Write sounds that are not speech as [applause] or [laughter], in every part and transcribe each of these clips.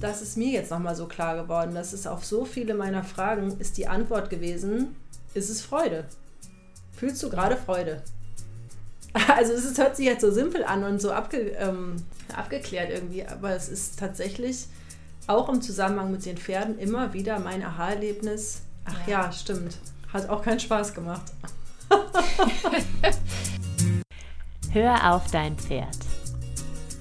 das ist mir jetzt nochmal so klar geworden. Das ist auf so viele meiner Fragen, ist die Antwort gewesen, ist es Freude. Fühlst du gerade Freude? [laughs] Also es ist, hört sich jetzt so simpel an und so abge, ähm, abgeklärt irgendwie, aber es ist tatsächlich auch im Zusammenhang mit den Pferden immer wieder mein Aha-Erlebnis. Ach ja. ja, stimmt. Hat auch keinen Spaß gemacht. [laughs] [laughs] Hör auf dein Pferd.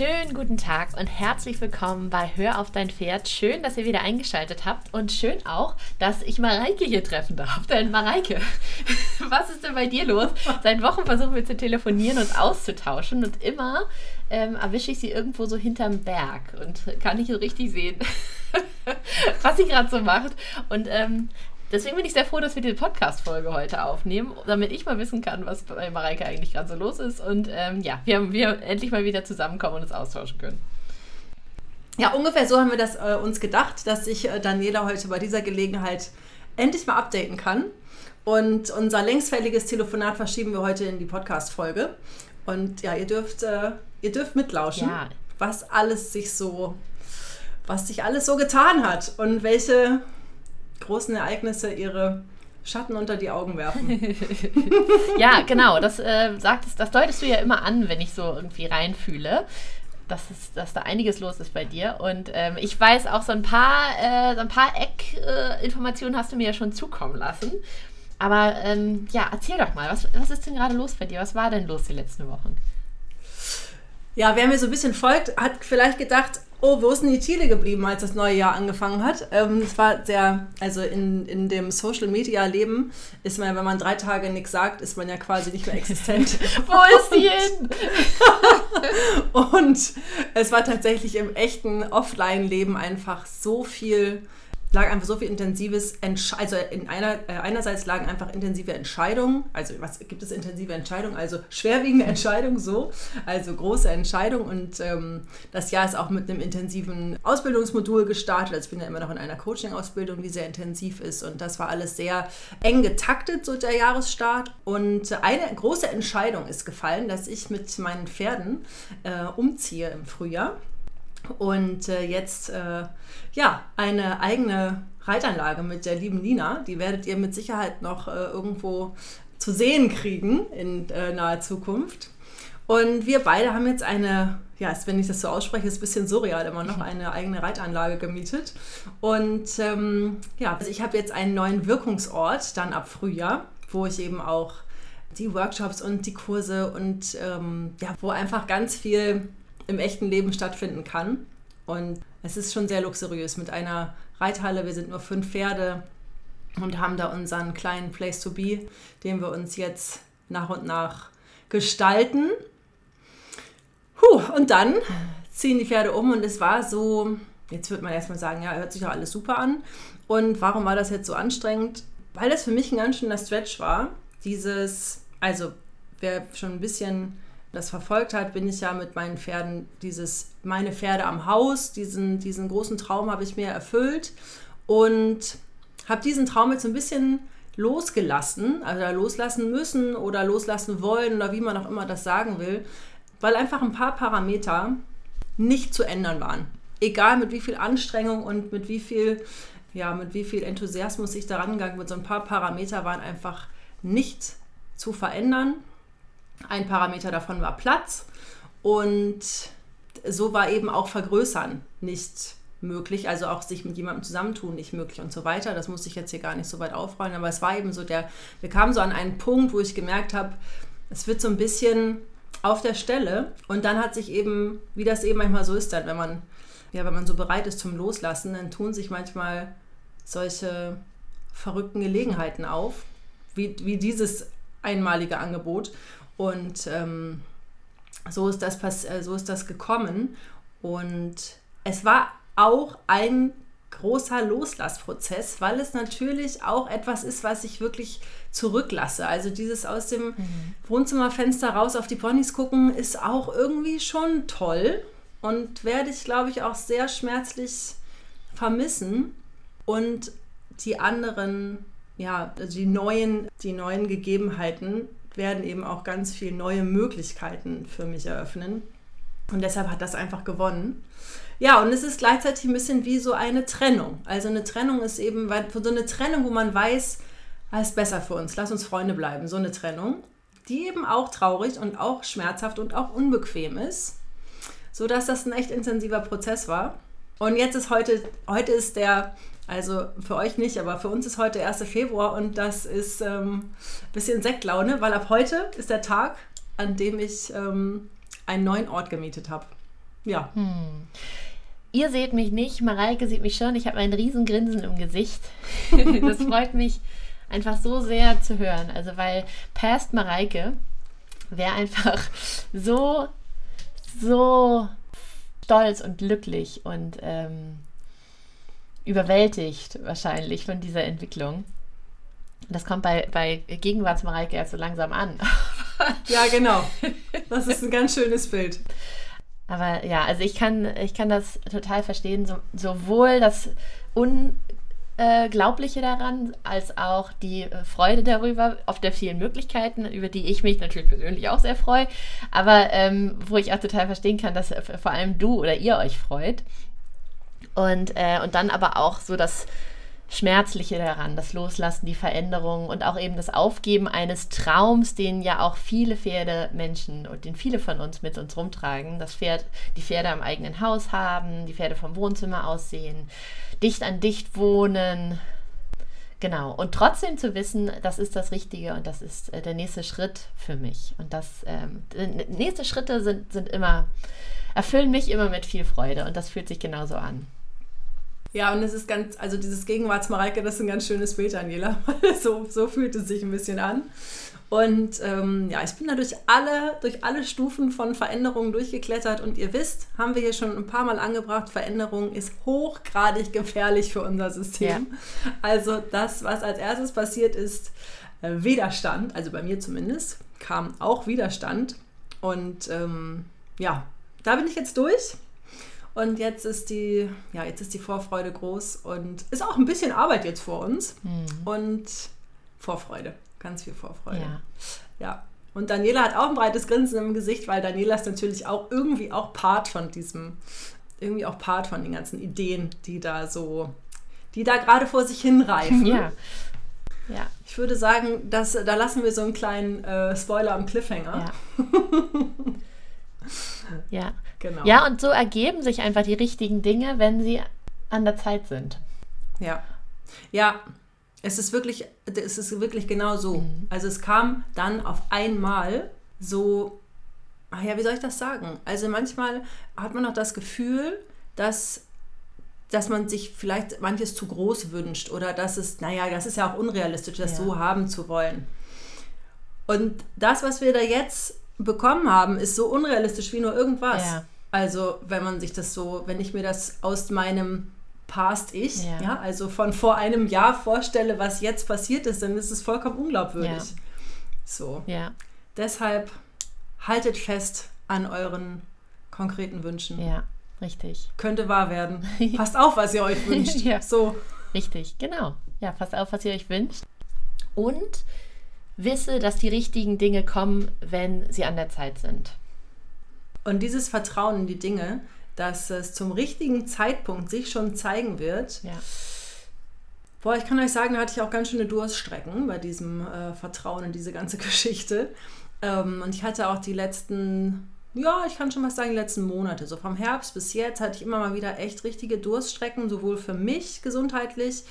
Schönen guten Tag und herzlich willkommen bei Hör auf dein Pferd. Schön, dass ihr wieder eingeschaltet habt und schön auch, dass ich Mareike hier treffen darf. Denn Mareike, [laughs] was ist denn bei dir los? Seit Wochen versuchen wir zu telefonieren und auszutauschen und immer ähm, erwische ich sie irgendwo so hinterm Berg und kann nicht so richtig sehen, [laughs] was sie gerade so macht. Und ähm, Deswegen bin ich sehr froh, dass wir diese Podcast-Folge heute aufnehmen, damit ich mal wissen kann, was bei Mareike eigentlich gerade so los ist. Und ähm, ja, wir, wir endlich mal wieder zusammenkommen und uns austauschen können. Ja, ungefähr so haben wir das äh, uns gedacht, dass ich äh, Daniela heute bei dieser Gelegenheit endlich mal updaten kann. Und unser längstfälliges Telefonat verschieben wir heute in die Podcast-Folge. Und ja, ihr dürft, äh, ihr dürft mitlauschen, ja. was alles sich so, was sich alles so getan hat und welche großen Ereignisse ihre Schatten unter die Augen werfen. [laughs] ja, genau. Das, äh, sagtest, das deutest du ja immer an, wenn ich so irgendwie reinfühle. Dass, es, dass da einiges los ist bei dir. Und ähm, ich weiß auch, so ein paar, äh, so paar Eckinformationen äh, hast du mir ja schon zukommen lassen. Aber ähm, ja, erzähl doch mal, was, was ist denn gerade los bei dir? Was war denn los die letzten Wochen? Ja, wer mir so ein bisschen folgt, hat vielleicht gedacht, oh, wo ist denn die Chile geblieben, als das neue Jahr angefangen hat? Ähm, es war sehr, also in, in dem Social Media Leben ist man ja, wenn man drei Tage nichts sagt, ist man ja quasi nicht mehr existent. [laughs] wo ist die hin? [laughs] Und es war tatsächlich im echten Offline-Leben einfach so viel lag einfach so viel intensives, Entsch also in einer, äh, einerseits lagen einfach intensive Entscheidungen, also was gibt es intensive Entscheidungen, also schwerwiegende [laughs] Entscheidungen so, also große Entscheidungen und ähm, das Jahr ist auch mit einem intensiven Ausbildungsmodul gestartet, also ich bin ja immer noch in einer Coaching-Ausbildung, die sehr intensiv ist und das war alles sehr eng getaktet, so der Jahresstart. Und eine große Entscheidung ist gefallen, dass ich mit meinen Pferden äh, umziehe im Frühjahr und äh, jetzt äh, ja eine eigene Reitanlage mit der lieben Nina. Die werdet ihr mit Sicherheit noch äh, irgendwo zu sehen kriegen in äh, naher Zukunft. Und wir beide haben jetzt eine, ja, wenn ich das so ausspreche, ist ein bisschen surreal, immer noch eine eigene Reitanlage gemietet. Und ähm, ja, also ich habe jetzt einen neuen Wirkungsort dann ab Frühjahr, wo ich eben auch die Workshops und die Kurse und ähm, ja, wo einfach ganz viel im echten Leben stattfinden kann. Und es ist schon sehr luxuriös mit einer Reithalle. Wir sind nur fünf Pferde und haben da unseren kleinen Place to Be, den wir uns jetzt nach und nach gestalten. Puh, und dann ziehen die Pferde um und es war so, jetzt wird man erstmal sagen, ja, hört sich ja alles super an. Und warum war das jetzt so anstrengend? Weil das für mich ein ganz schöner Stretch war. Dieses, also wer schon ein bisschen das verfolgt hat, bin ich ja mit meinen Pferden dieses, meine Pferde am Haus, diesen, diesen großen Traum habe ich mir erfüllt und habe diesen Traum jetzt ein bisschen losgelassen, also loslassen müssen oder loslassen wollen oder wie man auch immer das sagen will, weil einfach ein paar Parameter nicht zu ändern waren. Egal mit wie viel Anstrengung und mit wie viel, ja, mit wie viel Enthusiasmus ich daran gegangen bin, so ein paar Parameter waren einfach nicht zu verändern ein Parameter davon war Platz und so war eben auch Vergrößern nicht möglich, also auch sich mit jemandem zusammentun nicht möglich und so weiter. Das musste ich jetzt hier gar nicht so weit aufrollen, aber es war eben so der, wir kamen so an einen Punkt, wo ich gemerkt habe, es wird so ein bisschen auf der Stelle und dann hat sich eben, wie das eben manchmal so ist, dann, wenn man, ja, wenn man so bereit ist zum Loslassen, dann tun sich manchmal solche verrückten Gelegenheiten auf, wie, wie dieses einmalige Angebot. Und ähm, so, ist das äh, so ist das gekommen. Und es war auch ein großer Loslassprozess, weil es natürlich auch etwas ist, was ich wirklich zurücklasse. Also dieses aus dem mhm. Wohnzimmerfenster raus auf die Ponys gucken, ist auch irgendwie schon toll und werde ich, glaube ich, auch sehr schmerzlich vermissen. Und die anderen, ja, also die neuen, die neuen Gegebenheiten werden eben auch ganz viele neue Möglichkeiten für mich eröffnen. Und deshalb hat das einfach gewonnen. Ja, und es ist gleichzeitig ein bisschen wie so eine Trennung. Also eine Trennung ist eben so eine Trennung, wo man weiß, es ist besser für uns, lass uns Freunde bleiben. So eine Trennung, die eben auch traurig und auch schmerzhaft und auch unbequem ist, sodass das ein echt intensiver Prozess war. Und jetzt ist heute, heute ist der, also für euch nicht, aber für uns ist heute 1. Februar und das ist ähm, ein bisschen Sektlaune, weil ab heute ist der Tag, an dem ich ähm, einen neuen Ort gemietet habe. Ja. Hm. Ihr seht mich nicht, Mareike sieht mich schon. Ich habe ein riesen Grinsen im Gesicht. [laughs] das freut mich einfach so sehr zu hören. Also weil Past Mareike wäre einfach so, so stolz und glücklich und ähm, überwältigt wahrscheinlich von dieser Entwicklung. Das kommt bei, bei Gegenwartsmareike erst so langsam an. [laughs] ja, genau. Das ist ein ganz schönes Bild. Aber ja, also ich kann, ich kann das total verstehen, so, sowohl das Unglaubliche daran, als auch die äh, Freude darüber, auf der vielen Möglichkeiten, über die ich mich natürlich persönlich auch sehr freue, aber ähm, wo ich auch total verstehen kann, dass vor allem du oder ihr euch freut. Und, äh, und dann aber auch so das Schmerzliche daran, das Loslassen, die Veränderung und auch eben das Aufgeben eines Traums, den ja auch viele Pferdemenschen und den viele von uns mit uns rumtragen. Das Pferd, die Pferde am eigenen Haus haben, die Pferde vom Wohnzimmer aussehen, dicht an dicht wohnen. Genau. Und trotzdem zu wissen, das ist das Richtige und das ist äh, der nächste Schritt für mich. Und das ähm, nächste Schritte sind, sind immer, erfüllen mich immer mit viel Freude und das fühlt sich genauso an. Ja, und es ist ganz, also dieses Gegenwartsmareike, das ist ein ganz schönes Bild, Daniela. [laughs] so, so fühlt es sich ein bisschen an. Und ähm, ja, ich bin da durch alle, durch alle Stufen von Veränderungen durchgeklettert. Und ihr wisst, haben wir hier schon ein paar Mal angebracht, Veränderung ist hochgradig gefährlich für unser System. Ja. Also das, was als erstes passiert ist, äh, Widerstand, also bei mir zumindest, kam auch Widerstand. Und ähm, ja, da bin ich jetzt durch. Und jetzt ist die, ja, jetzt ist die Vorfreude groß und ist auch ein bisschen Arbeit jetzt vor uns. Mhm. Und Vorfreude, ganz viel Vorfreude. Ja. ja. Und Daniela hat auch ein breites Grinsen im Gesicht, weil Daniela ist natürlich auch irgendwie auch Part von diesem, irgendwie auch Part von den ganzen Ideen, die da so, die da gerade vor sich hinreifen. Ja. Ja. Ich würde sagen, dass, da lassen wir so einen kleinen äh, Spoiler am Cliffhanger. Ja. [laughs] ja. Genau. Ja, und so ergeben sich einfach die richtigen Dinge, wenn sie an der Zeit sind. Ja. Ja, es ist wirklich, es ist wirklich genau so. Mhm. Also es kam dann auf einmal so, ach ja, wie soll ich das sagen? Also manchmal hat man auch das Gefühl, dass dass man sich vielleicht manches zu groß wünscht oder dass es, naja, das ist ja auch unrealistisch, das ja. so haben zu wollen. Und das, was wir da jetzt bekommen haben, ist so unrealistisch wie nur irgendwas. Ja. Also, wenn man sich das so, wenn ich mir das aus meinem Past Ich, ja. ja. also von vor einem Jahr vorstelle, was jetzt passiert ist, dann ist es vollkommen unglaubwürdig. Ja. So. Ja. Deshalb haltet fest an euren konkreten Wünschen. Ja, richtig. Könnte wahr werden. [laughs] passt auf, was ihr euch wünscht. [laughs] ja. So. Richtig, genau. Ja, passt auf, was ihr euch wünscht. Und wisse, dass die richtigen Dinge kommen, wenn sie an der Zeit sind. Und dieses Vertrauen in die Dinge, dass es zum richtigen Zeitpunkt sich schon zeigen wird. Ja. Boah, ich kann euch sagen, da hatte ich auch ganz schöne Durststrecken bei diesem äh, Vertrauen in diese ganze [laughs] Geschichte. Ähm, und ich hatte auch die letzten, ja, ich kann schon mal sagen, die letzten Monate, so vom Herbst bis jetzt, hatte ich immer mal wieder echt richtige Durststrecken, sowohl für mich gesundheitlich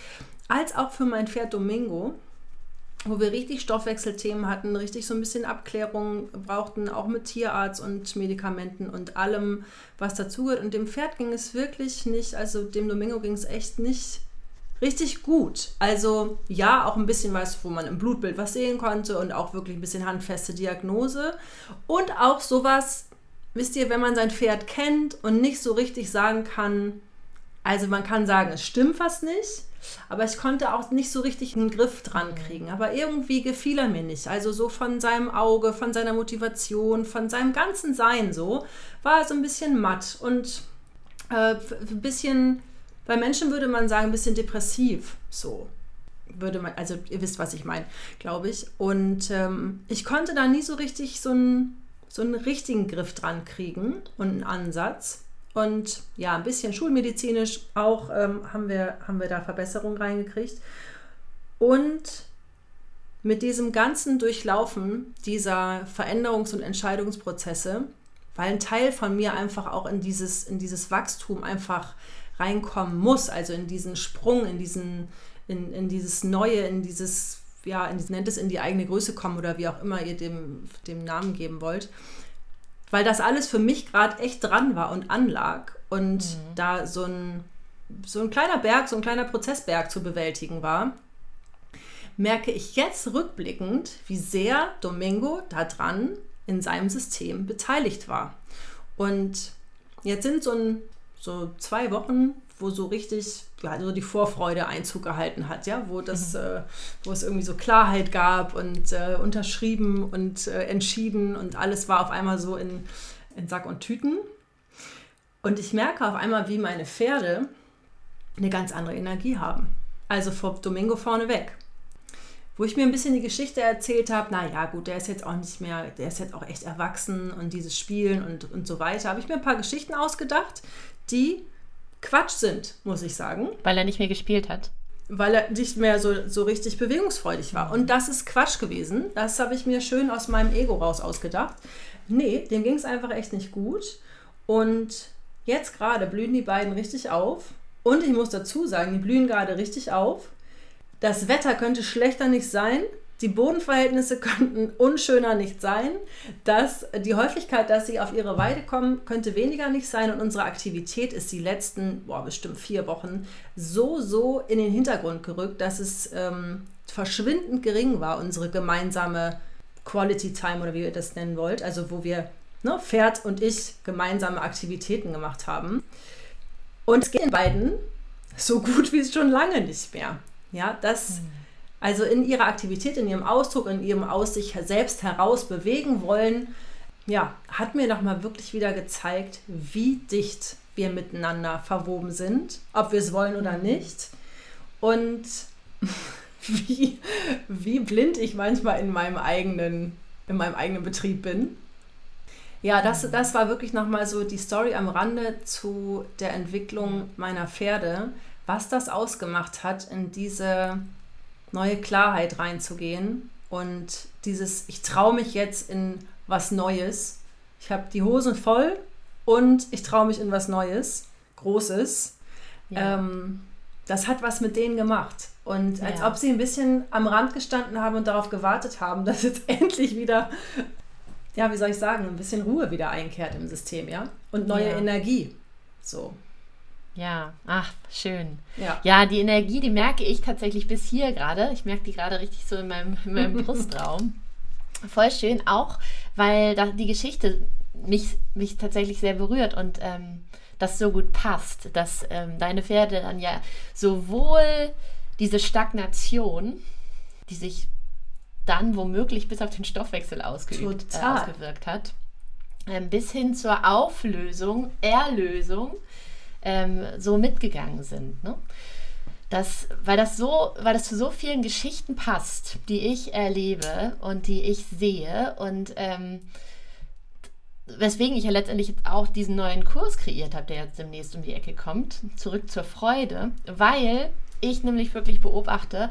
als auch für mein Pferd Domingo wo wir richtig Stoffwechselthemen hatten, richtig so ein bisschen Abklärung brauchten, auch mit Tierarzt und Medikamenten und allem, was dazugehört. Und dem Pferd ging es wirklich nicht, also dem Domingo ging es echt nicht richtig gut. Also ja, auch ein bisschen was, wo man im Blutbild was sehen konnte und auch wirklich ein bisschen handfeste Diagnose. Und auch sowas, wisst ihr, wenn man sein Pferd kennt und nicht so richtig sagen kann, Also man kann sagen, es stimmt fast nicht, aber ich konnte auch nicht so richtig einen Griff dran kriegen. Aber irgendwie gefiel er mir nicht. Also so von seinem Auge, von seiner Motivation, von seinem ganzen Sein so, war er so ein bisschen matt und äh, ein bisschen, bei Menschen würde man sagen, ein bisschen depressiv so würde man, also ihr wisst, was ich meine, glaube ich. Und ähm, ich konnte da nie so richtig so einen, so einen richtigen Griff dran kriegen und einen Ansatz. Und ja, ein bisschen schulmedizinisch auch ähm, haben, wir, haben wir da Verbesserungen reingekriegt. Und mit diesem ganzen Durchlaufen dieser Veränderungs- und Entscheidungsprozesse, weil ein Teil von mir einfach auch in dieses, in dieses Wachstum einfach reinkommen muss, also in diesen Sprung, in diesen, in, in dieses Neue, in dieses, ja, in, nennt es in die eigene Größe kommen oder wie auch immer ihr dem, dem Namen geben wollt. Weil das alles für mich gerade echt dran war und anlag und mhm. da so ein, so ein kleiner Berg, so ein kleiner Prozessberg zu bewältigen war, merke ich jetzt rückblickend, wie sehr Domingo daran in seinem System beteiligt war. Und jetzt sind so, ein, so zwei Wochen, wo so richtig ja, so die Vorfreude Einzug gehalten hat, ja, wo das, mhm. äh, wo es irgendwie so Klarheit gab und äh, unterschrieben und äh, entschieden und alles war auf einmal so in, in Sack und Tüten. Und ich merke auf einmal, wie meine Pferde eine ganz andere Energie haben. Also vor Domingo vorneweg. Wo ich mir ein bisschen die Geschichte erzählt habe, naja, gut, der ist jetzt auch nicht mehr, der ist jetzt auch echt erwachsen und dieses Spielen und, und so weiter, habe ich mir ein paar Geschichten ausgedacht, die Quatsch sind, muss ich sagen. Weil er nicht mehr gespielt hat. Weil er nicht mehr so, so richtig bewegungsfreudig war. Und das ist Quatsch gewesen. Das habe ich mir schön aus meinem Ego raus ausgedacht. Nee, dem ging es einfach echt nicht gut. Und jetzt gerade blühen die beiden richtig auf. Und ich muss dazu sagen, die blühen gerade richtig auf. Das Wetter könnte schlechter nicht sein. Die Bodenverhältnisse könnten unschöner nicht sein. Dass die Häufigkeit, dass sie auf ihre Weide kommen, könnte weniger nicht sein. Und unsere Aktivität ist die letzten, boah, bestimmt vier Wochen so, so in den Hintergrund gerückt, dass es ähm, verschwindend gering war, unsere gemeinsame Quality Time oder wie ihr das nennen wollt. Also wo wir, ne, Pferd und ich, gemeinsame Aktivitäten gemacht haben. Und es geht den beiden so gut wie es schon lange nicht mehr. Ja, das. Mhm also in ihrer Aktivität, in ihrem Ausdruck, in ihrem Aus sich selbst heraus bewegen wollen, ja, hat mir nochmal wirklich wieder gezeigt, wie dicht wir miteinander verwoben sind, ob wir es wollen oder nicht. Und [laughs] wie, wie blind ich manchmal in meinem eigenen, in meinem eigenen Betrieb bin. Ja, das, das war wirklich nochmal so die Story am Rande zu der Entwicklung meiner Pferde, was das ausgemacht hat, in diese neue Klarheit reinzugehen und dieses, ich traue mich jetzt in was Neues. Ich habe die Hosen voll und ich traue mich in was Neues, Großes. Ja. Ähm, das hat was mit denen gemacht. Und als ja. ob sie ein bisschen am Rand gestanden haben und darauf gewartet haben, [laughs] dass jetzt endlich wieder, ja, wie soll ich sagen, ein bisschen Ruhe wieder einkehrt im System, ja? Und neue ja. Energie. So. Ja, ach, schön. Ja. ja, die Energie, die merke ich tatsächlich bis hier gerade. Ich merke die gerade richtig so in meinem, in meinem [laughs] Brustraum. Voll schön, auch weil da die Geschichte mich, mich tatsächlich sehr berührt und ähm, das so gut passt, dass ähm, deine Pferde dann ja sowohl diese Stagnation, die sich dann womöglich bis auf den Stoffwechsel ausgeübt, äh, ausgewirkt hat, ähm, bis hin zur Auflösung, Erlösung ähm, so mitgegangen sind. Ne? Das, weil, das so, weil das zu so vielen Geschichten passt, die ich erlebe und die ich sehe und ähm, weswegen ich ja letztendlich auch diesen neuen Kurs kreiert habe, der jetzt demnächst um die Ecke kommt, zurück zur Freude, weil ich nämlich wirklich beobachte,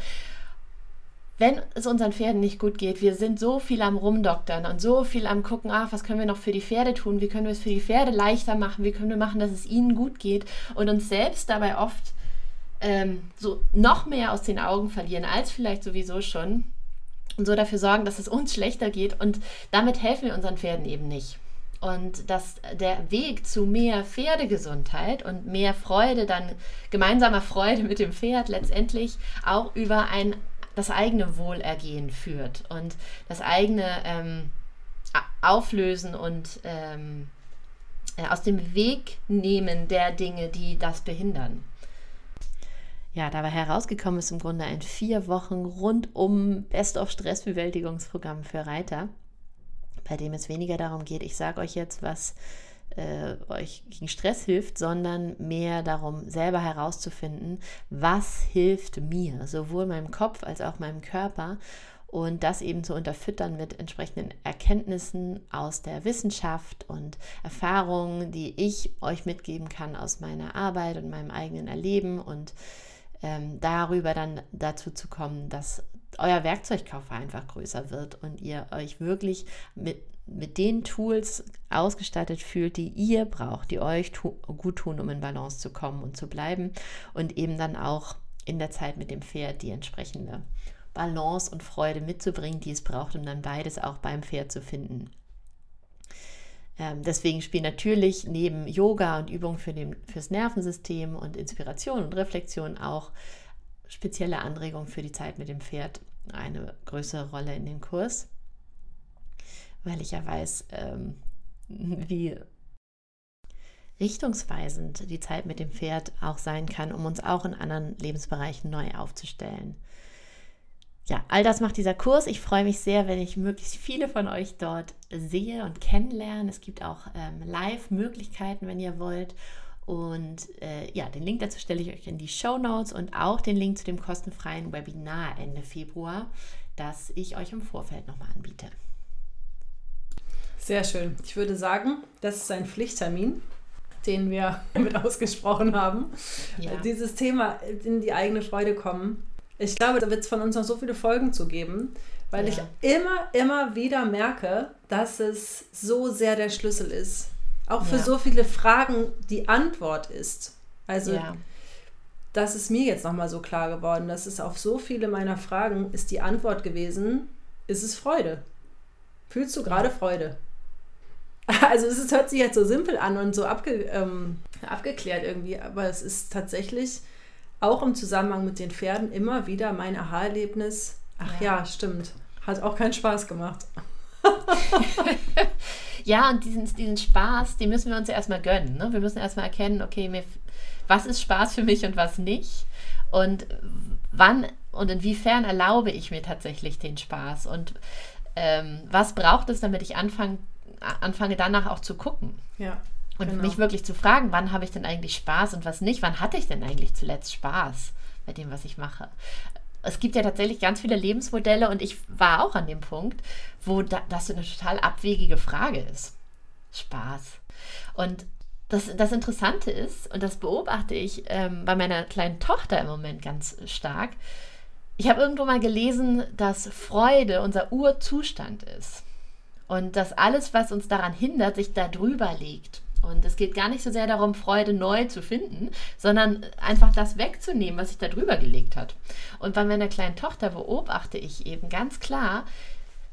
wenn es unseren Pferden nicht gut geht, wir sind so viel am Rumdoktern und so viel am Gucken, ach, was können wir noch für die Pferde tun, wie können wir es für die Pferde leichter machen, wie können wir machen, dass es ihnen gut geht und uns selbst dabei oft ähm, so noch mehr aus den Augen verlieren, als vielleicht sowieso schon und so dafür sorgen, dass es uns schlechter geht und damit helfen wir unseren Pferden eben nicht. Und dass der Weg zu mehr Pferdegesundheit und mehr Freude, dann gemeinsamer Freude mit dem Pferd letztendlich auch über ein das eigene Wohlergehen führt und das eigene ähm, Auflösen und ähm, äh, aus dem Weg nehmen der Dinge, die das behindern. Ja, dabei herausgekommen ist im Grunde ein vier Wochen rundum Best-of-Stressbewältigungsprogramm für Reiter, bei dem es weniger darum geht, ich sage euch jetzt, was äh, euch gegen Stress hilft, sondern mehr darum, selber herauszufinden, was hilft mir, sowohl meinem Kopf als auch meinem Körper. Und das eben zu unterfüttern mit entsprechenden Erkenntnissen aus der Wissenschaft und Erfahrungen, die ich euch mitgeben kann aus meiner Arbeit und meinem eigenen Erleben. Und ähm, darüber dann dazu zu kommen, dass euer Werkzeugkoffer einfach größer wird und ihr euch wirklich mit, mit den Tools ausgestattet fühlt, die ihr braucht, die euch tu gut tun, um in Balance zu kommen und zu bleiben und eben dann auch in der Zeit mit dem Pferd die entsprechende Balance und Freude mitzubringen, die es braucht, um dann beides auch beim Pferd zu finden. Ähm, deswegen spielen natürlich neben Yoga und Übungen für den, fürs Nervensystem und Inspiration und Reflexion auch spezielle Anregungen für die Zeit mit dem Pferd eine größere Rolle in den Kurs, weil ich ja weiß, ähm, [laughs] wie richtungsweisend die Zeit mit dem Pferd auch sein kann, um uns auch in anderen Lebensbereichen neu aufzustellen ja, all das macht dieser Kurs. Ich freue mich sehr, wenn ich möglichst viele von euch dort sehe und kennenlerne. Es gibt auch ähm, Live-Möglichkeiten, wenn ihr wollt. Und äh, ja, den Link dazu stelle ich euch in die Show Notes und auch den Link zu dem kostenfreien Webinar Ende Februar, das ich euch im Vorfeld nochmal anbiete. Sehr schön. Ich würde sagen, das ist ein Pflichttermin, den wir [laughs] mit ausgesprochen haben. Ja. Dieses Thema in die eigene Freude kommen ich glaube, da wird es von uns noch so viele Folgen zu geben, weil ja. ich immer, immer wieder merke, dass es so sehr der Schlüssel ist. Auch für ja. so viele Fragen die Antwort ist. Also, ja. das ist mir jetzt nochmal so klar geworden, dass es auf so viele meiner Fragen ist die Antwort gewesen, ist es Freude. Fühlst du gerade Freude? [laughs] Also es hört sich jetzt so simpel an und so abge, ähm, abgeklärt irgendwie, aber es ist tatsächlich auch im Zusammenhang mit den Pferden immer wieder mein Aha-Erlebnis. Ach ja. ja, stimmt. Hat auch keinen Spaß gemacht. [laughs] ja, und diesen, diesen Spaß, den müssen wir uns ja erstmal gönnen. Ne? Wir müssen erstmal erkennen, okay, mir, was ist Spaß für mich und was nicht. Und wann und inwiefern erlaube ich mir tatsächlich den Spaß? Und ähm, was braucht es, damit ich anfange, anfange danach auch zu gucken? Ja. Und genau. mich wirklich zu fragen, wann habe ich denn eigentlich Spaß und was nicht? Wann hatte ich denn eigentlich zuletzt Spaß bei dem, was ich mache? Es gibt ja tatsächlich ganz viele Lebensmodelle und ich war auch an dem Punkt, wo da, das eine total abwegige Frage ist. Spaß. Und das, das Interessante ist, und das beobachte ich ähm, bei meiner kleinen Tochter im Moment ganz stark, ich habe irgendwo mal gelesen, dass Freude unser Urzustand ist. Und dass alles, was uns daran hindert, sich da drüber legt. Und es geht gar nicht so sehr darum, Freude neu zu finden, sondern einfach das wegzunehmen, was sich da drüber gelegt hat. Und bei meiner kleinen Tochter beobachte ich eben ganz klar,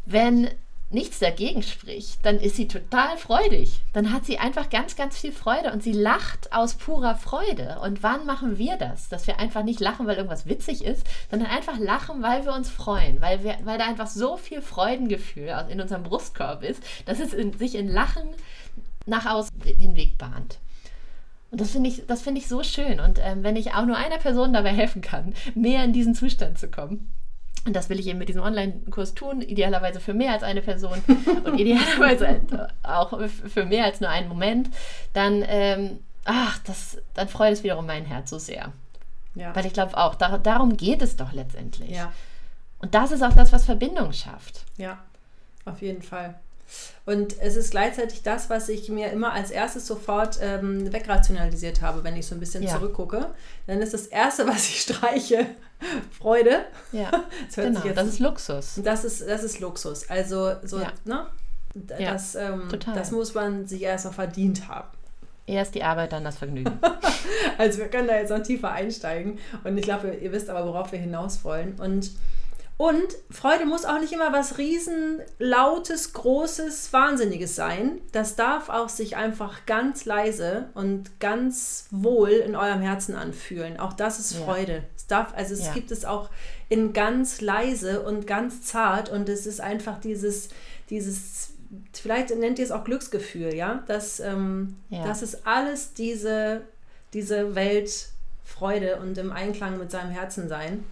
wenn nichts dagegen spricht, dann ist sie total freudig. Dann hat sie einfach ganz, ganz viel Freude und sie lacht aus purer Freude. Und wann machen wir das? Dass wir einfach nicht lachen, weil irgendwas witzig ist, sondern einfach lachen, weil wir uns freuen, weil, wir, weil da einfach so viel Freudengefühl in unserem Brustkorb ist, dass es in, sich in Lachen nach außen den Weg bahnt. Und das finde ich, find ich so schön. Und ähm, wenn ich auch nur einer Person dabei helfen kann, mehr in diesen Zustand zu kommen, und das will ich eben mit diesem Online-Kurs tun, idealerweise für mehr als eine Person und [laughs] idealerweise auch für mehr als nur einen Moment, dann, ähm, ach, das, dann freut es wiederum mein Herz so sehr. Ja. Weil ich glaube auch, da, darum geht es doch letztendlich. Ja. Und das ist auch das, was Verbindung schafft. Ja, auf jeden Fall. Und es ist gleichzeitig das, was ich mir immer als erstes sofort ähm, wegrationalisiert habe, wenn ich so ein bisschen ja. zurückgucke. Dann ist das Erste, was ich streiche, [laughs] Freude. Ja, [laughs] das, genau, das ist Luxus. Das ist, das ist Luxus. Also, so, ja. ne? Das, ja, ähm, das muss man sich erstmal verdient haben. Erst die Arbeit, dann das Vergnügen. [laughs] also wir können da jetzt noch tiefer einsteigen. Und ich glaube, ihr wisst aber, worauf wir hinaus wollen. Und und Freude muss auch nicht immer was riesen, lautes, großes, wahnsinniges sein. Das darf auch sich einfach ganz leise und ganz wohl in eurem Herzen anfühlen. Auch das ist Freude. Ja. Es darf, also es ja. gibt es auch in ganz leise und ganz zart und es ist einfach dieses, dieses vielleicht nennt ihr es auch Glücksgefühl, ja, dass ähm, Ja. das ist alles diese, diese Welt Freude und im Einklang mit seinem Herzen sein.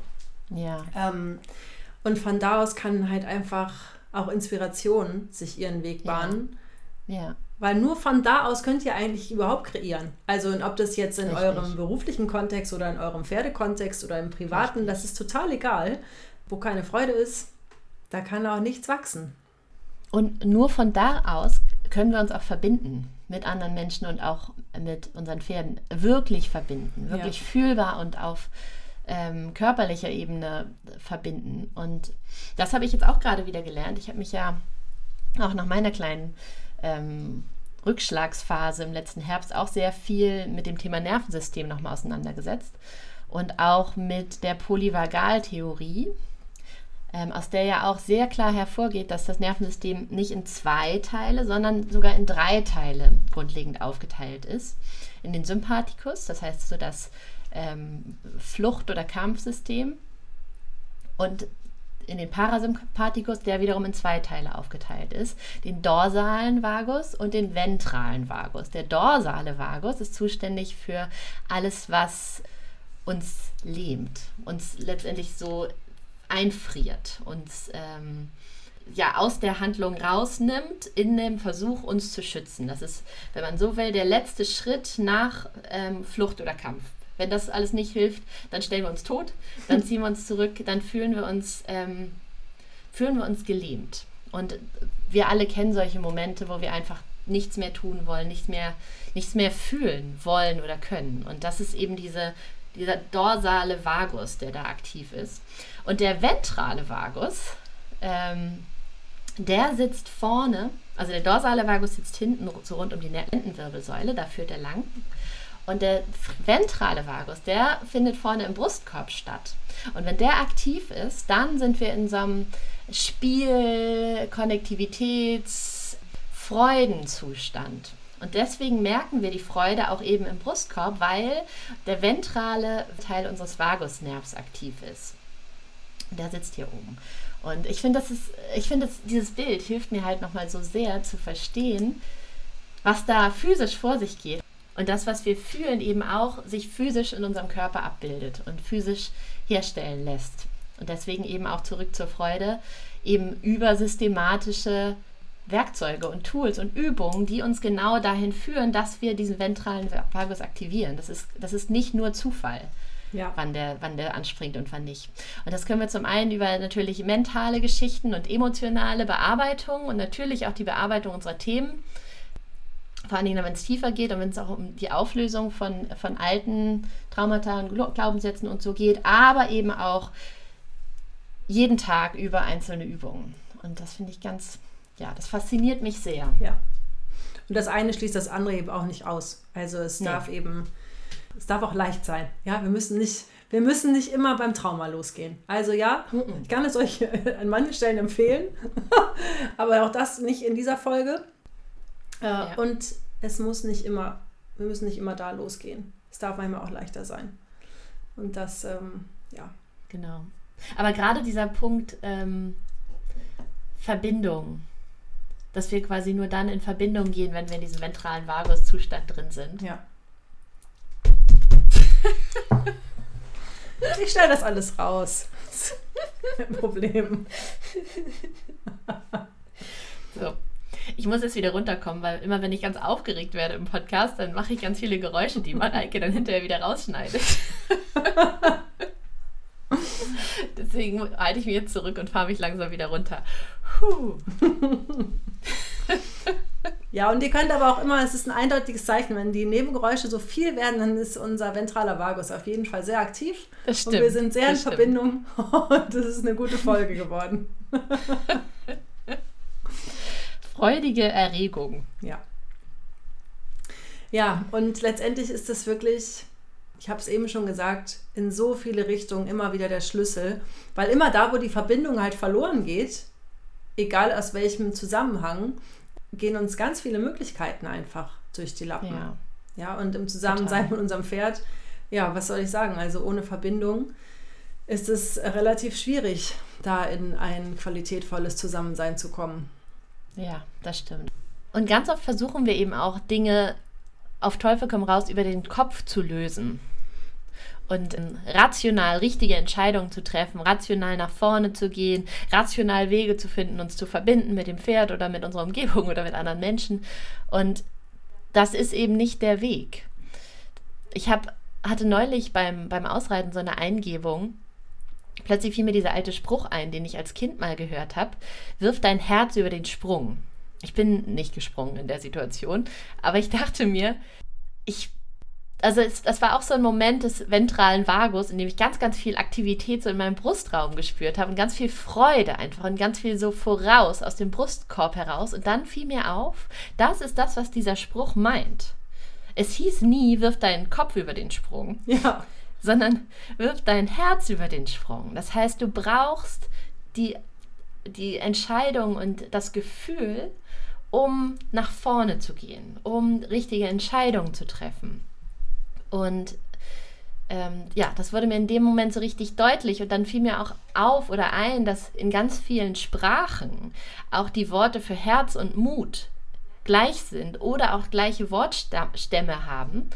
Ja, Ähm, und von da aus kann halt einfach auch Inspiration sich ihren Weg Ja. bahnen. ja, Weil nur von da aus könnt ihr eigentlich überhaupt kreieren. Also ob das jetzt in Richtig. eurem beruflichen Kontext oder in eurem Pferdekontext oder im privaten, Richtig. das ist total egal. Wo keine Freude ist, da kann auch nichts wachsen. Und nur von da aus können wir uns auch verbinden mit anderen Menschen und auch mit unseren Pferden. Wirklich verbinden, wirklich fühlbar und auf ähm, körperlicher Ebene verbinden. Und das habe ich jetzt auch gerade wieder gelernt. Ich habe mich ja auch nach meiner kleinen ähm, Rückschlagsphase im letzten Herbst auch sehr viel mit dem Thema Nervensystem nochmal auseinandergesetzt und auch mit der Polyvagaltheorie, ähm, aus der ja auch sehr klar hervorgeht, dass das Nervensystem nicht in zwei Teile, sondern sogar in drei Teile grundlegend aufgeteilt ist. In den Sympathikus, das heißt so das ähm, Flucht- oder Kampfsystem, und in den Parasympathikus, der wiederum in zwei Teile aufgeteilt ist, den dorsalen Vagus und den ventralen Vagus. Der dorsale Vagus ist zuständig für alles, was uns lähmt, uns letztendlich so einfriert, uns ähm, ja aus der Handlung rausnimmt, in dem Versuch, uns zu schützen. Das ist, wenn man so will, der letzte Schritt nach ähm, Flucht oder Kampf. Wenn das alles nicht hilft, dann stellen wir uns tot, dann ziehen wir uns zurück, dann fühlen wir uns, ähm, fühlen wir uns gelähmt. Und wir alle kennen solche Momente, wo wir einfach nichts mehr tun wollen, nichts mehr, nichts mehr fühlen wollen oder können. Und das ist eben diese, dieser dorsale Vagus, der da aktiv ist. Und der ventrale Vagus, ähm, der sitzt vorne, also der dorsale Vagus sitzt hinten so rund um die Lendenwirbelsäule, da führt er lang. Und der ventrale Vagus, der findet vorne im Brustkorb statt. Und wenn der aktiv ist, dann sind wir in so einem Spiel-, Konnektivitäts-, Freudenzustand. Und deswegen merken wir die Freude auch eben im Brustkorb, weil der ventrale Teil unseres Vagusnervs aktiv ist. Der sitzt hier oben. Und ich finde, das ich finde, dieses Bild hilft mir halt nochmal so sehr zu verstehen, was da physisch vor sich geht. Und das, was wir fühlen, eben auch sich physisch in unserem Körper abbildet und physisch herstellen lässt. Und deswegen eben auch zurück zur Freude, eben über systematische Werkzeuge und Tools und Übungen, die uns genau dahin führen, dass wir diesen ventralen Vagus aktivieren. Das ist, das ist nicht nur Zufall Ja. wann der, wann der anspringt und wann nicht. Und das können wir zum einen über natürlich mentale Geschichten und emotionale Bearbeitung und natürlich auch die Bearbeitung unserer Themen. Vor allen Dingen, wenn es tiefer geht und wenn es auch um die Auflösung von, von alten Traumata und Glaubenssätzen und so geht, aber eben auch jeden Tag über einzelne Übungen. Und das finde ich ganz, ja, das fasziniert mich sehr. Ja. Und das eine schließt das andere eben auch nicht aus. Also es Nee. darf eben, es darf auch leicht sein. Ja, wir müssen nicht, wir müssen nicht immer beim Trauma losgehen. Also ja, ich kann es euch [laughs] an manchen Stellen empfehlen, [laughs] aber auch das nicht in dieser Folge. Äh, Ja. Und es muss nicht immer, wir müssen nicht immer da losgehen. Es darf manchmal auch leichter sein. Und das, ähm, ja, Genau. Aber gerade dieser Punkt ähm, Verbindung, dass wir quasi nur dann in Verbindung gehen, wenn wir in diesem ventralen Vaguszustand drin sind. ja. [laughs] Ich stelle das alles raus. [laughs] Kein Problem. [laughs] So. Ich muss jetzt wieder runterkommen, weil immer wenn ich ganz aufgeregt werde im Podcast, dann mache ich ganz viele Geräusche, die Mareike dann hinterher wieder rausschneidet. [laughs] Deswegen halte ich mich jetzt zurück und fahre mich langsam wieder runter. Puh. [laughs] Ja, und ihr könnt aber auch immer, es ist ein eindeutiges Zeichen, wenn die Nebengeräusche so viel werden, dann ist unser ventraler Vagus auf jeden Fall sehr aktiv. Das Und stimmt. wir sind sehr in stimmt. Verbindung. [laughs] Und das ist eine gute Folge geworden. Freudige Erregung. Ja. Ja, und letztendlich ist das wirklich, ich habe es eben schon gesagt, in so viele Richtungen immer wieder der Schlüssel. Weil immer da, wo die Verbindung halt verloren geht, egal aus welchem Zusammenhang, gehen uns ganz viele Möglichkeiten einfach durch die Lappen. Ja. Ja, und im Zusammensein Total. mit unserem Pferd, ja, was soll ich sagen? Also ohne Verbindung ist es relativ schwierig, da in ein qualitätvolles Zusammensein zu kommen. Ja, das stimmt. Und ganz oft versuchen wir eben auch Dinge auf Teufel komm raus über den Kopf zu lösen und ähm, rational richtige Entscheidungen zu treffen, rational nach vorne zu gehen, rational Wege zu finden, uns zu verbinden mit dem Pferd oder mit unserer Umgebung oder mit anderen Menschen. Und das ist eben nicht der Weg. Ich hab, hatte neulich beim, beim Ausreiten so eine Eingebung. Plötzlich fiel mir dieser alte Spruch ein, den ich als Kind mal gehört habe. Wirf dein Herz über den Sprung. Ich bin nicht gesprungen in der Situation, aber ich dachte mir, ich also es, das war auch so ein Moment des ventralen Vagus, in dem ich ganz, ganz viel Aktivität so in meinem Brustraum gespürt habe und ganz viel Freude einfach und ganz viel so voraus aus dem Brustkorb heraus. Und dann fiel mir auf, das ist das, was dieser Spruch meint. Es hieß nie, wirf deinen Kopf über den Sprung, ja. Sondern wirf dein Herz über den Sprung. Das heißt, du brauchst die, die Entscheidung und das Gefühl, um nach vorne zu gehen, um richtige Entscheidungen zu treffen. Und ähm, ja, das wurde mir in dem Moment so richtig deutlich und dann fiel mir auch auf oder ein, dass in ganz vielen Sprachen auch die Worte für Herz und Mut gleich sind oder auch gleiche Wortstämme haben,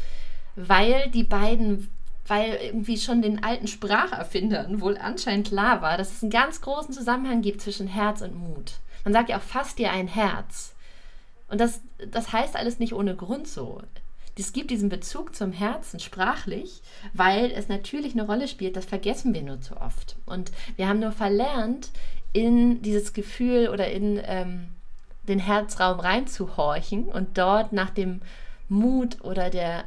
weil die beiden, weil irgendwie schon den alten Spracherfindern wohl anscheinend klar war, dass es einen ganz großen Zusammenhang gibt zwischen Herz und Mut. Man sagt ja auch, fass dir ein Herz. Und das, das heißt alles nicht ohne Grund so es gibt diesen Bezug zum Herzen sprachlich, weil es natürlich eine Rolle spielt, das vergessen wir nur zu oft. Und wir haben nur verlernt, in dieses Gefühl oder in ähm, den Herzraum reinzuhorchen und dort nach dem Mut oder der,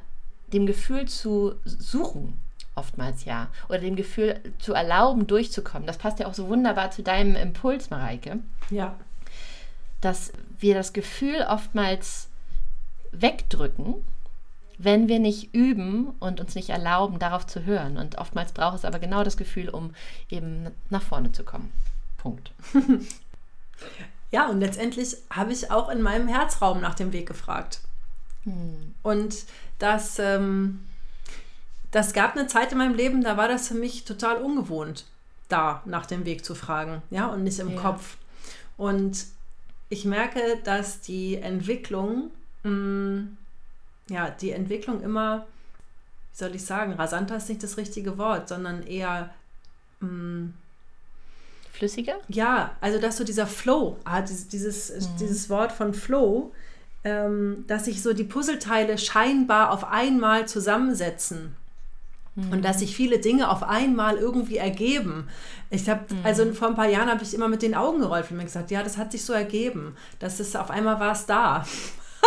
dem Gefühl zu suchen. Oftmals ja. Oder dem Gefühl zu erlauben, durchzukommen. Das passt ja auch so wunderbar zu deinem Impuls, Mareike. Ja. Dass wir das Gefühl oftmals wegdrücken wenn wir nicht üben und uns nicht erlauben, darauf zu hören. Und oftmals braucht es aber genau das Gefühl, um eben nach vorne zu kommen. Punkt. [laughs] ja, und letztendlich habe ich auch in meinem Herzraum nach dem Weg gefragt. Hm. Und das, ähm, das gab eine Zeit in meinem Leben, da war das für mich total ungewohnt, da nach dem Weg zu fragen, ja, und nicht im ja. Kopf. Und ich merke, dass die Entwicklung mh, hm, ja, die Entwicklung immer, wie soll ich sagen, rasanter ist nicht das richtige Wort, sondern eher mh, mm, flüssiger? Ja, also dass so dieser Flow, ah, dieses, dieses, mhm. dieses Wort von Flow, ähm, dass sich so die Puzzleteile scheinbar auf einmal zusammensetzen. Und mhm. dass sich viele Dinge auf einmal irgendwie ergeben. Ich habe, mhm. also vor ein paar Jahren habe ich immer mit den Augen gerollt und mir gesagt, ja, das hat sich so ergeben. Das ist auf einmal war es da.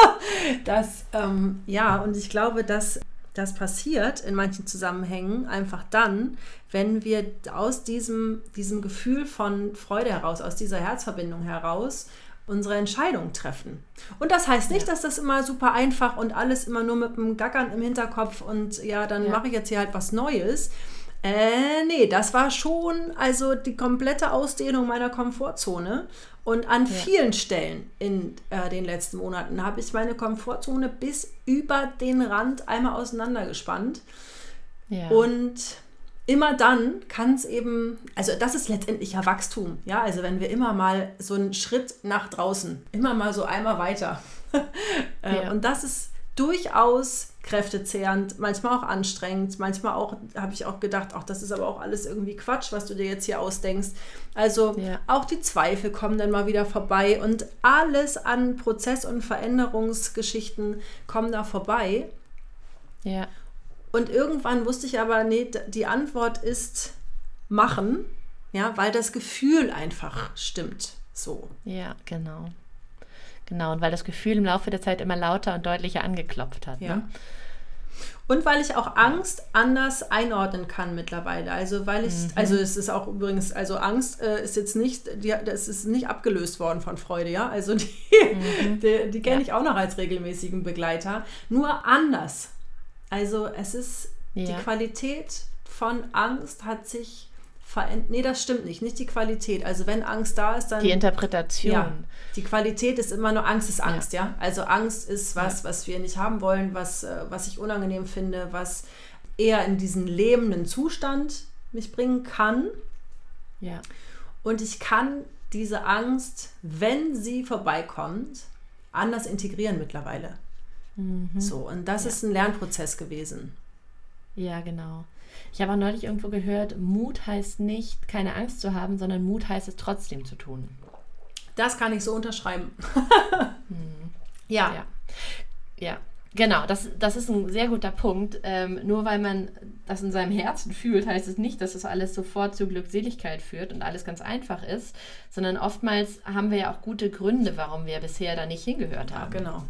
[laughs] das, ähm, ja, und ich glaube, dass das passiert in manchen Zusammenhängen einfach dann, wenn wir aus diesem, diesem Gefühl von Freude heraus, aus dieser Herzverbindung heraus unsere Entscheidung treffen. Und das heißt nicht, ja. dass das immer super einfach und alles immer nur mit einem Gackern im Hinterkopf und ja, dann ja. mache ich jetzt hier halt was Neues. Äh, nee, das war schon also die komplette Ausdehnung meiner Komfortzone. Und an ja. vielen Stellen in äh, den letzten Monaten habe ich meine Komfortzone bis über den Rand einmal auseinandergespannt. Ja. Und immer dann kann es eben, also das ist letztendlich ja Wachstum. Ja, also wenn wir immer mal so einen Schritt nach draußen, immer mal so einmal weiter. [laughs] äh, ja. Und das ist durchaus kräftezehrend, manchmal auch anstrengend, manchmal auch, habe ich auch gedacht, ach, das ist aber auch alles irgendwie Quatsch, was du dir jetzt hier ausdenkst. Also ja. auch die Zweifel kommen dann mal wieder vorbei und alles an Prozess- und Veränderungsgeschichten kommen da vorbei. Ja. Und irgendwann wusste ich aber, nee, die Antwort ist machen, ja, weil das Gefühl einfach stimmt. So. Ja, genau. Genau, und weil das Gefühl im Laufe der Zeit immer lauter und deutlicher angeklopft hat. Ja. Ne? Und weil ich auch Angst anders einordnen kann mittlerweile. Also weil ich, mhm. also es ist auch übrigens, also Angst äh, ist jetzt nicht, die, das ist nicht abgelöst worden von Freude, ja. Also die, mhm. [laughs] die, die kenne ja. ich auch noch als regelmäßigen Begleiter. Nur anders. Also es ist, ja. die Qualität von Angst hat sich verändert. Nee, das stimmt nicht. Nicht die Qualität. Also wenn Angst da ist, dann. Die Interpretation. Ja, die Qualität ist immer nur Angst ist Angst, ja. ja? Also Angst ist was, ja. was wir nicht haben wollen, was, äh, was ich unangenehm finde, was eher in diesen lebenden Zustand mich bringen kann. Ja. Und ich kann diese Angst, wenn sie vorbeikommt, anders integrieren mittlerweile. Mhm. So, und das ja. ist ein Lernprozess gewesen. Ja, genau. Ich habe auch neulich irgendwo gehört, Mut heißt nicht, keine Angst zu haben, sondern Mut heißt es trotzdem zu tun. Das kann ich so unterschreiben. [laughs] hm. Ja. ja. Ja, Genau, das, das ist ein sehr guter Punkt. Ähm, nur weil man das in seinem Herzen fühlt, heißt es nicht, dass das alles sofort zur Glückseligkeit führt und alles ganz einfach ist, sondern oftmals haben wir ja auch gute Gründe, warum wir bisher da nicht hingehört haben. Ja, genau.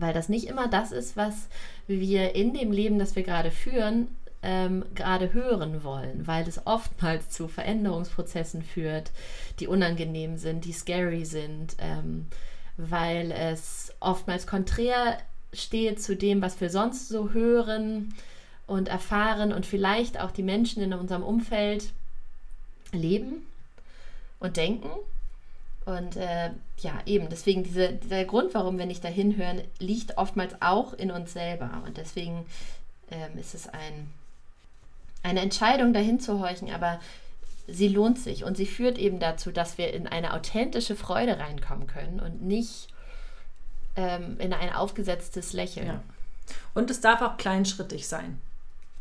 Weil das nicht immer das ist, was wir in dem Leben, das wir gerade führen, ähm, gerade hören wollen, weil es oftmals zu Veränderungsprozessen führt, die unangenehm sind, die scary sind, ähm, weil es oftmals konträr steht zu dem, was wir sonst so hören und erfahren und vielleicht auch die Menschen in unserem Umfeld leben und denken. Und äh, ja, eben, deswegen diese, dieser Grund, warum wir nicht dahin hören, liegt oftmals auch in uns selber. Und deswegen ähm, ist es ein, eine Entscheidung, dahin zu horchen, aber sie lohnt sich und sie führt eben dazu, dass wir in eine authentische Freude reinkommen können und nicht ähm, in ein aufgesetztes Lächeln. Ja. Und es darf auch kleinschrittig sein.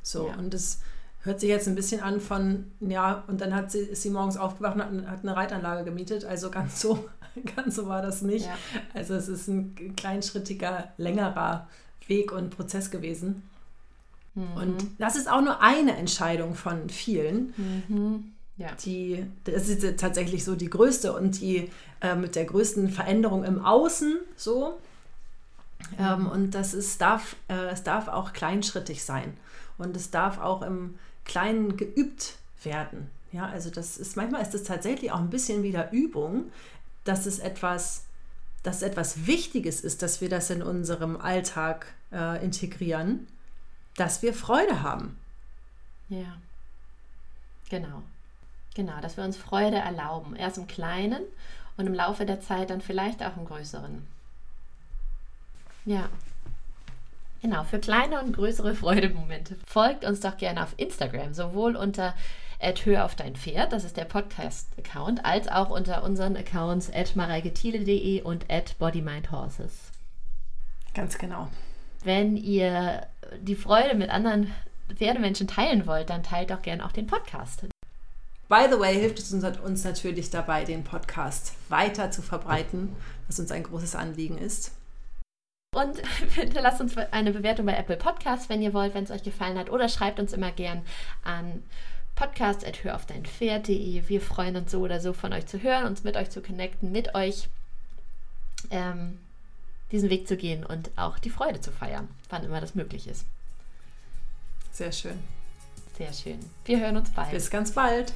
So, ja. und es hört sich jetzt ein bisschen an von, ja, und dann hat sie, ist sie morgens aufgewacht und hat, hat eine Reitanlage gemietet. Also ganz so, [laughs] ganz so war das nicht. Ja. Also es ist ein kleinschrittiger, längerer Weg und Prozess gewesen. Mhm. Und das ist auch nur eine Entscheidung von vielen. Mhm. Ja. Die, das ist tatsächlich so die größte und die äh, mit der größten Veränderung im Außen so. Ähm, und das ist, darf, äh, es darf auch kleinschrittig sein. Und es darf auch im Kleinen geübt werden. Ja, also das ist, manchmal ist es tatsächlich auch ein bisschen wieder Übung, dass es etwas, dass etwas Wichtiges ist, dass wir das in unserem Alltag äh, integrieren, dass wir Freude haben. Ja, genau. Genau, dass wir uns Freude erlauben. Erst im Kleinen und im Laufe der Zeit dann vielleicht auch im Größeren. Ja. Genau, für kleine und größere Freudemomente. Folgt uns doch gerne auf Instagram, sowohl unter Hör auf dein Pferd, das ist der Podcast-Account, als auch unter unseren Accounts at und at bodymindhorses. Ganz genau. Wenn ihr die Freude mit anderen Pferdemenschen teilen wollt, dann teilt doch gerne auch den Podcast. By the way, hilft es uns natürlich dabei, den Podcast weiter zu verbreiten, was uns ein großes Anliegen ist. Und [laughs] hinterlasst uns eine Bewertung bei Apple Podcasts, wenn ihr wollt, wenn es euch gefallen hat. Oder schreibt uns immer gern an podcast.höraufdeinpferd.de. Wir freuen uns so oder so von euch zu hören, uns mit euch zu connecten, mit euch ähm, diesen Weg zu gehen und auch die Freude zu feiern, wann immer das möglich ist. Sehr schön. Sehr schön. Wir hören uns bald. Bis ganz bald.